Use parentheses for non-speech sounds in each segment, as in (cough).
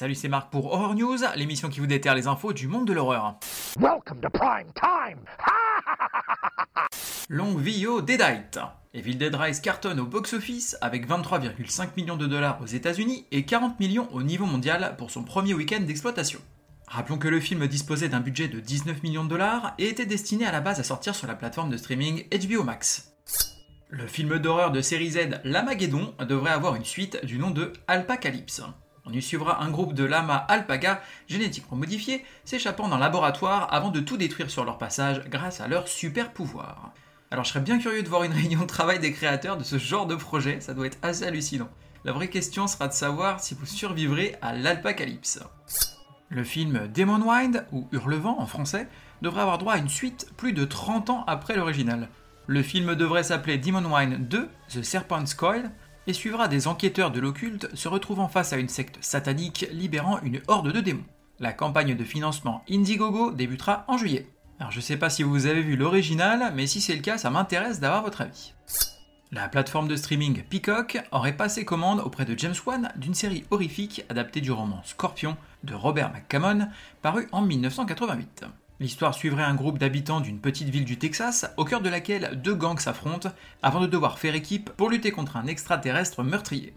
Salut, c'est Marc pour Horror News, l'émission qui vous déterre les infos du monde de l'horreur. Welcome to prime time. (laughs) Longue vie au Deadite. Evil Dead Rise cartonne au box-office avec 23,5 millions de dollars aux États-Unis et 40 millions au niveau mondial pour son premier week-end d'exploitation. Rappelons que le film disposait d'un budget de 19 millions de dollars et était destiné à la base à sortir sur la plateforme de streaming HBO Max. Le film d'horreur de série Z L'Amageddon devrait avoir une suite du nom de Alpacalypse. On y suivra un groupe de lamas alpaga génétiquement modifiés s'échappant d'un laboratoire avant de tout détruire sur leur passage grâce à leur super pouvoir. Alors je serais bien curieux de voir une (laughs) réunion de travail des créateurs de ce genre de projet, ça doit être assez hallucinant. La vraie question sera de savoir si vous survivrez à l'alpacalypse. Le film Demon Wind, ou Hurlevent en français, devrait avoir droit à une suite plus de 30 ans après l'original. Le film devrait s'appeler Demon Wind 2, The Serpent's Coil, et suivra des enquêteurs de l'occulte se retrouvant face à une secte satanique libérant une horde de démons. La campagne de financement Indiegogo débutera en juillet. Alors je sais pas si vous avez vu l'original, mais si c'est le cas, ça m'intéresse d'avoir votre avis. La plateforme de streaming Peacock aurait passé commande auprès de James Wan d'une série horrifique adaptée du roman Scorpion de Robert McCammon, paru en 1988. L'histoire suivrait un groupe d'habitants d'une petite ville du Texas, au cœur de laquelle deux gangs s'affrontent, avant de devoir faire équipe pour lutter contre un extraterrestre meurtrier.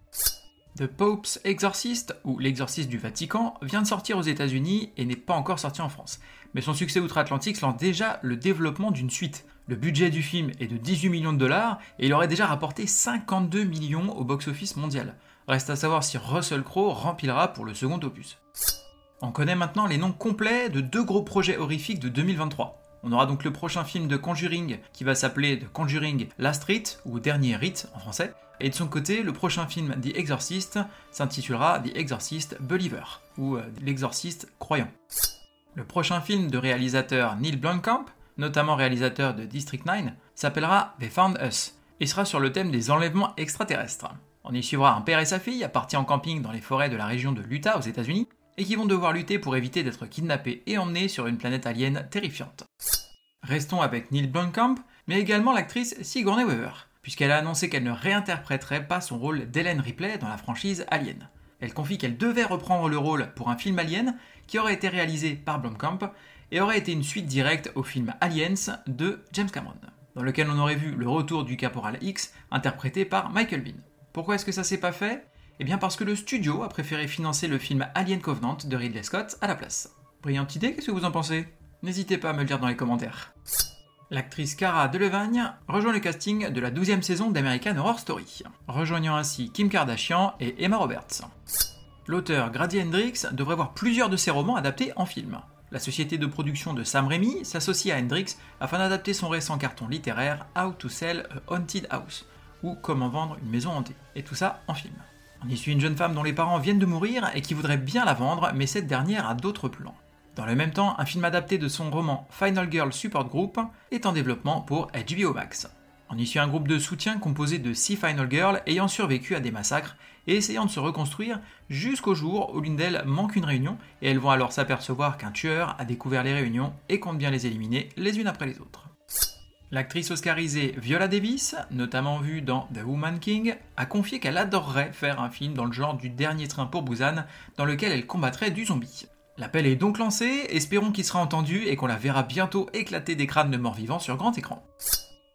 The Pope's Exorcist, ou L'exorciste du Vatican, vient de sortir aux États-Unis et n'est pas encore sorti en France. Mais son succès outre-Atlantique lance déjà le développement d'une suite. Le budget du film est de 18 millions de dollars et il aurait déjà rapporté 52 millions au box-office mondial. Reste à savoir si Russell Crowe remplira pour le second opus. On connaît maintenant les noms complets de deux gros projets horrifiques de 2023. On aura donc le prochain film de Conjuring qui va s'appeler The Conjuring Last Rite ou Dernier Rite en français. Et de son côté, le prochain film The Exorcist s'intitulera The Exorcist Believer ou euh, L'exorciste croyant. Le prochain film de réalisateur Neil Blomkamp, notamment réalisateur de District 9, s'appellera They Found Us et sera sur le thème des enlèvements extraterrestres. On y suivra un père et sa fille partis en camping dans les forêts de la région de l'Utah aux États-Unis et qui vont devoir lutter pour éviter d'être kidnappés et emmenés sur une planète alien terrifiante. Restons avec Neil Blomkamp, mais également l'actrice Sigourney Weaver, puisqu'elle a annoncé qu'elle ne réinterpréterait pas son rôle d'Hélène Ripley dans la franchise Alien. Elle confie qu'elle devait reprendre le rôle pour un film Alien qui aurait été réalisé par Blomkamp et aurait été une suite directe au film Aliens de James Cameron, dans lequel on aurait vu le retour du caporal X interprété par Michael Bean. Pourquoi est-ce que ça s'est pas fait? Eh bien parce que le studio a préféré financer le film Alien Covenant de Ridley Scott à la place. Brillante idée, qu'est-ce que vous en pensez? N'hésitez pas à me le dire dans les commentaires. L'actrice Cara Delevingne rejoint le casting de la 12e saison d'American Horror Story, rejoignant ainsi Kim Kardashian et Emma Roberts. L'auteur Grady Hendrix devrait voir plusieurs de ses romans adaptés en film. La société de production de Sam Raimi s'associe à Hendrix afin d'adapter son récent carton littéraire How to Sell a Haunted House, ou Comment vendre une maison hantée, et tout ça en film. On y suit une jeune femme dont les parents viennent de mourir et qui voudrait bien la vendre, mais cette dernière a d'autres plans. Dans le même temps, un film adapté de son roman Final Girl Support Group est en développement pour HBO Max. On y suit un groupe de soutien composé de 6 Final Girls ayant survécu à des massacres et essayant de se reconstruire jusqu'au jour où l'une d'elles manque une réunion et elles vont alors s'apercevoir qu'un tueur a découvert les réunions et compte bien les éliminer les unes après les autres. L'actrice oscarisée Viola Davis, notamment vue dans The Woman King, a confié qu'elle adorerait faire un film dans le genre du dernier train pour Busan, dans lequel elle combattrait du zombie. L'appel est donc lancé, espérons qu'il sera entendu et qu'on la verra bientôt éclater des crânes de morts vivants sur grand écran.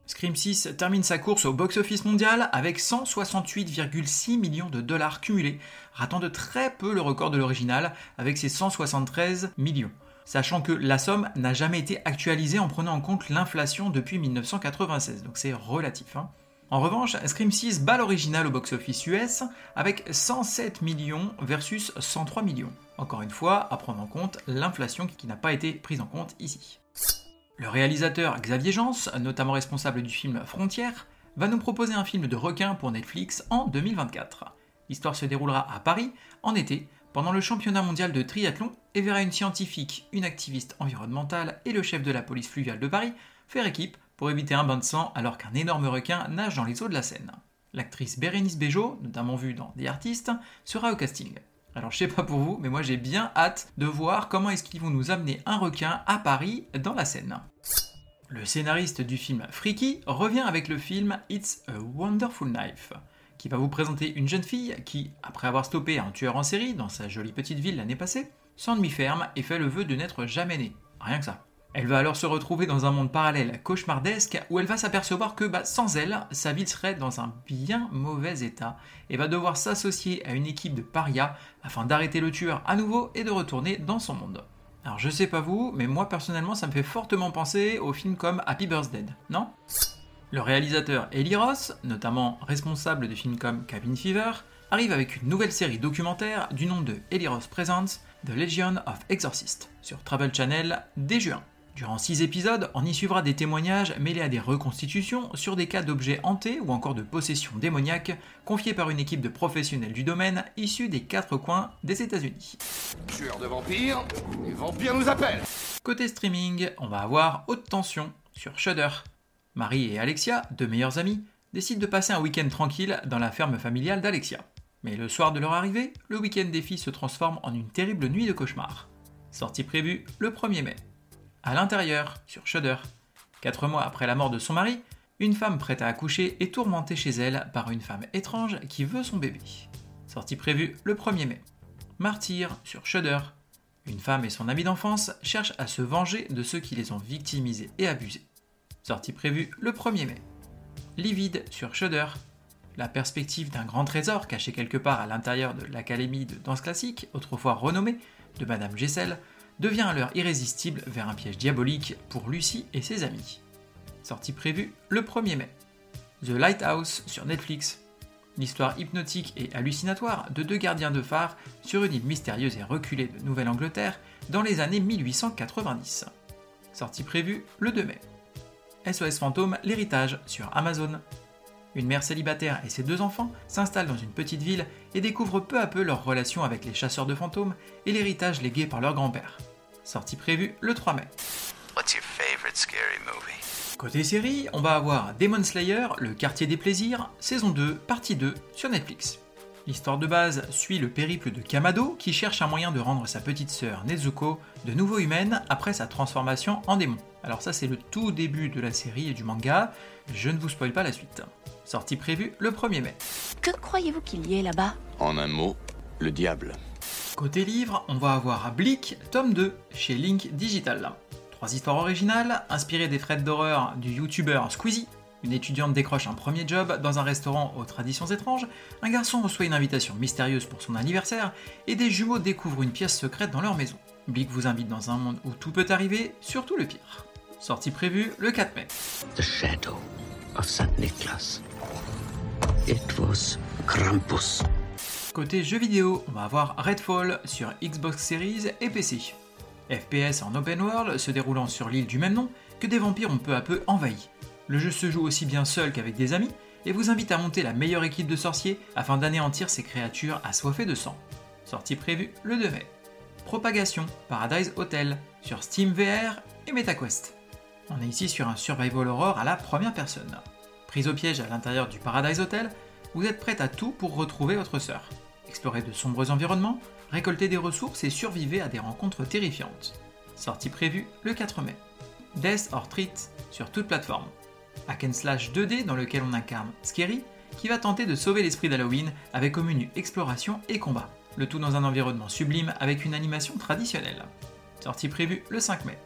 Scream 6 termine sa course au box-office mondial avec 168,6 millions de dollars cumulés, ratant de très peu le record de l'original avec ses 173 millions, sachant que la somme n'a jamais été actualisée en prenant en compte l'inflation depuis 1996, donc c'est relatif. Hein. En revanche, Scream 6 bat l'original au box-office US avec 107 millions versus 103 millions. Encore une fois, à prendre en compte l'inflation qui n'a pas été prise en compte ici. Le réalisateur Xavier Jans, notamment responsable du film Frontières, va nous proposer un film de requin pour Netflix en 2024. L'histoire se déroulera à Paris, en été, pendant le championnat mondial de triathlon, et verra une scientifique, une activiste environnementale et le chef de la police fluviale de Paris faire équipe pour éviter un bain de sang alors qu'un énorme requin nage dans les eaux de la Seine. L'actrice Bérénice Bejo, notamment vue dans Des Artistes, sera au casting. Alors je sais pas pour vous, mais moi j'ai bien hâte de voir comment est-ce qu'ils vont nous amener un requin à Paris dans la Seine. Le scénariste du film Freaky revient avec le film It's a Wonderful Knife, qui va vous présenter une jeune fille qui, après avoir stoppé un tueur en série dans sa jolie petite ville l'année passée, s'ennuie ferme et fait le vœu de n'être jamais née. Rien que ça. Elle va alors se retrouver dans un monde parallèle cauchemardesque où elle va s'apercevoir que bah, sans elle, sa ville serait dans un bien mauvais état et va devoir s'associer à une équipe de parias afin d'arrêter le tueur à nouveau et de retourner dans son monde. Alors je sais pas vous, mais moi personnellement ça me fait fortement penser aux films comme Happy Birthday, non? Le réalisateur Eli Ross, notamment responsable de films comme Cabin Fever, arrive avec une nouvelle série documentaire du nom de Eli Ross Presents The Legion of Exorcists sur Travel Channel dès juin. Durant 6 épisodes, on y suivra des témoignages mêlés à des reconstitutions sur des cas d'objets hantés ou encore de possession démoniaque confiés par une équipe de professionnels du domaine issus des quatre coins des États-Unis. Tueur de vampires, les vampires nous appellent Côté streaming, on va avoir Haute Tension sur Shudder. Marie et Alexia, deux meilleures amies, décident de passer un week-end tranquille dans la ferme familiale d'Alexia. Mais le soir de leur arrivée, le week-end des filles se transforme en une terrible nuit de cauchemar. Sortie prévue le 1er mai. À l'intérieur, sur Shudder, quatre mois après la mort de son mari, une femme prête à accoucher est tourmentée chez elle par une femme étrange qui veut son bébé. Sortie prévue le 1er mai. Martyr sur Shudder. Une femme et son ami d'enfance cherchent à se venger de ceux qui les ont victimisés et abusés. Sortie prévue le 1er mai. Livide sur Shudder. La perspective d'un grand trésor caché quelque part à l'intérieur de l'académie de danse classique, autrefois renommée, de Madame Gessel, devient alors irrésistible vers un piège diabolique pour Lucie et ses amis. Sortie prévue le 1er mai. The Lighthouse sur Netflix. L'histoire hypnotique et hallucinatoire de deux gardiens de phare sur une île mystérieuse et reculée de Nouvelle-Angleterre dans les années 1890. Sortie prévue le 2 mai. SOS Fantôme, l'héritage sur Amazon. Une mère célibataire et ses deux enfants s'installent dans une petite ville et découvrent peu à peu leur relation avec les chasseurs de fantômes et l'héritage légué par leur grand-père. Sortie prévue le 3 mai. What's your favorite scary movie? Côté série, on va avoir Demon Slayer, le quartier des plaisirs, saison 2, partie 2, sur Netflix. L'histoire de base suit le périple de Kamado qui cherche un moyen de rendre sa petite sœur Nezuko de nouveau humaine après sa transformation en démon. Alors ça c'est le tout début de la série et du manga, je ne vous spoil pas la suite. Sortie prévue le 1er mai. Que croyez-vous qu'il y ait là-bas? En un mot, le diable. Côté livre, on va avoir Bleak, tome 2, chez Link Digital. Trois histoires originales, inspirées des frettes d'horreur du youtubeur Squeezie. Une étudiante décroche un premier job dans un restaurant aux traditions étranges, un garçon reçoit une invitation mystérieuse pour son anniversaire, et des jumeaux découvrent une pièce secrète dans leur maison. Bleak vous invite dans un monde où tout peut arriver, surtout le pire. Sortie prévue le 4 mai. The shadow of. Nicholas. It was Krampus. Côté jeux vidéo, on va avoir Redfall sur Xbox Series et PC. FPS en open world se déroulant sur l'île du même nom que des vampires ont peu à peu envahi. Le jeu se joue aussi bien seul qu'avec des amis et vous invite à monter la meilleure équipe de sorciers afin d'anéantir ces créatures assoiffées de sang. Sortie prévue le 2 mai. Propagation Paradise Hotel sur Steam VR et MetaQuest. On est ici sur un survival horror à la première personne. Prise au piège à l'intérieur du Paradise Hotel, vous êtes prête à tout pour retrouver votre sœur. Explorer de sombres environnements, récolter des ressources et survivre à des rencontres terrifiantes. Sortie prévue le 4 mai. Death or Treat sur toute plateforme. Hack and slash 2D dans lequel on incarne Scary, qui va tenter de sauver l'esprit d'Halloween avec au menu exploration et combat. Le tout dans un environnement sublime avec une animation traditionnelle. Sortie prévue le 5 mai.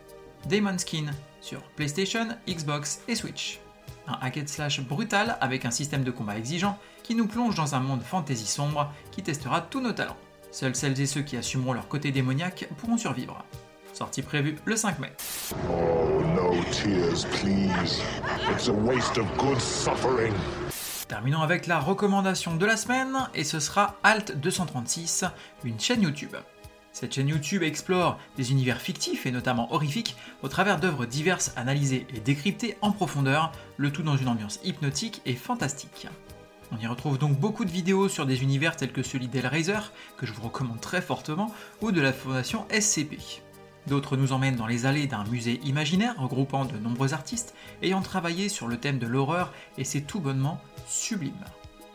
Demon Skin sur PlayStation, Xbox et Switch. Un hack slash brutal avec un système de combat exigeant qui nous plonge dans un monde fantasy sombre qui testera tous nos talents. Seuls celles et ceux qui assumeront leur côté démoniaque pourront survivre. Sortie prévue le 5 mai. Terminons avec la recommandation de la semaine et ce sera Alt 236, une chaîne YouTube. Cette chaîne YouTube explore des univers fictifs et notamment horrifiques au travers d'œuvres diverses analysées et décryptées en profondeur, le tout dans une ambiance hypnotique et fantastique. On y retrouve donc beaucoup de vidéos sur des univers tels que celui d'Hellraiser, que je vous recommande très fortement, ou de la fondation SCP. D'autres nous emmènent dans les allées d'un musée imaginaire regroupant de nombreux artistes ayant travaillé sur le thème de l'horreur et c'est tout bonnement sublime.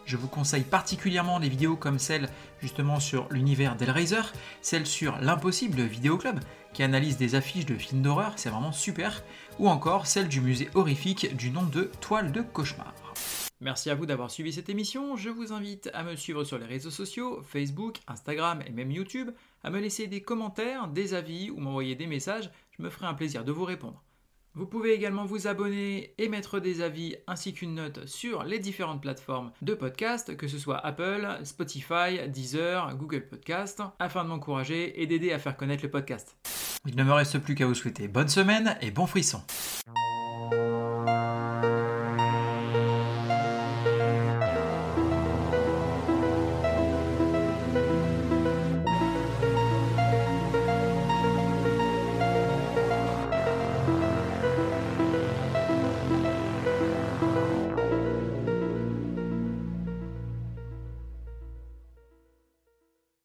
Je vous conseille particulièrement des vidéos comme celle justement sur l'univers d'Hellraiser, celle sur l'Impossible Vidéo Club qui analyse des affiches de films d'horreur, c'est vraiment super, ou encore celle du musée horrifique du nom de Toile de cauchemar. Merci à vous d'avoir suivi cette émission. Je vous invite à me suivre sur les réseaux sociaux, Facebook, Instagram et même YouTube, à me laisser des commentaires, des avis ou m'envoyer des messages. Je me ferai un plaisir de vous répondre. Vous pouvez également vous abonner et mettre des avis ainsi qu'une note sur les différentes plateformes de podcast, que ce soit Apple, Spotify, Deezer, Google Podcast, afin de m'encourager et d'aider à faire connaître le podcast. Il ne me reste plus qu'à vous souhaiter bonne semaine et bon frisson.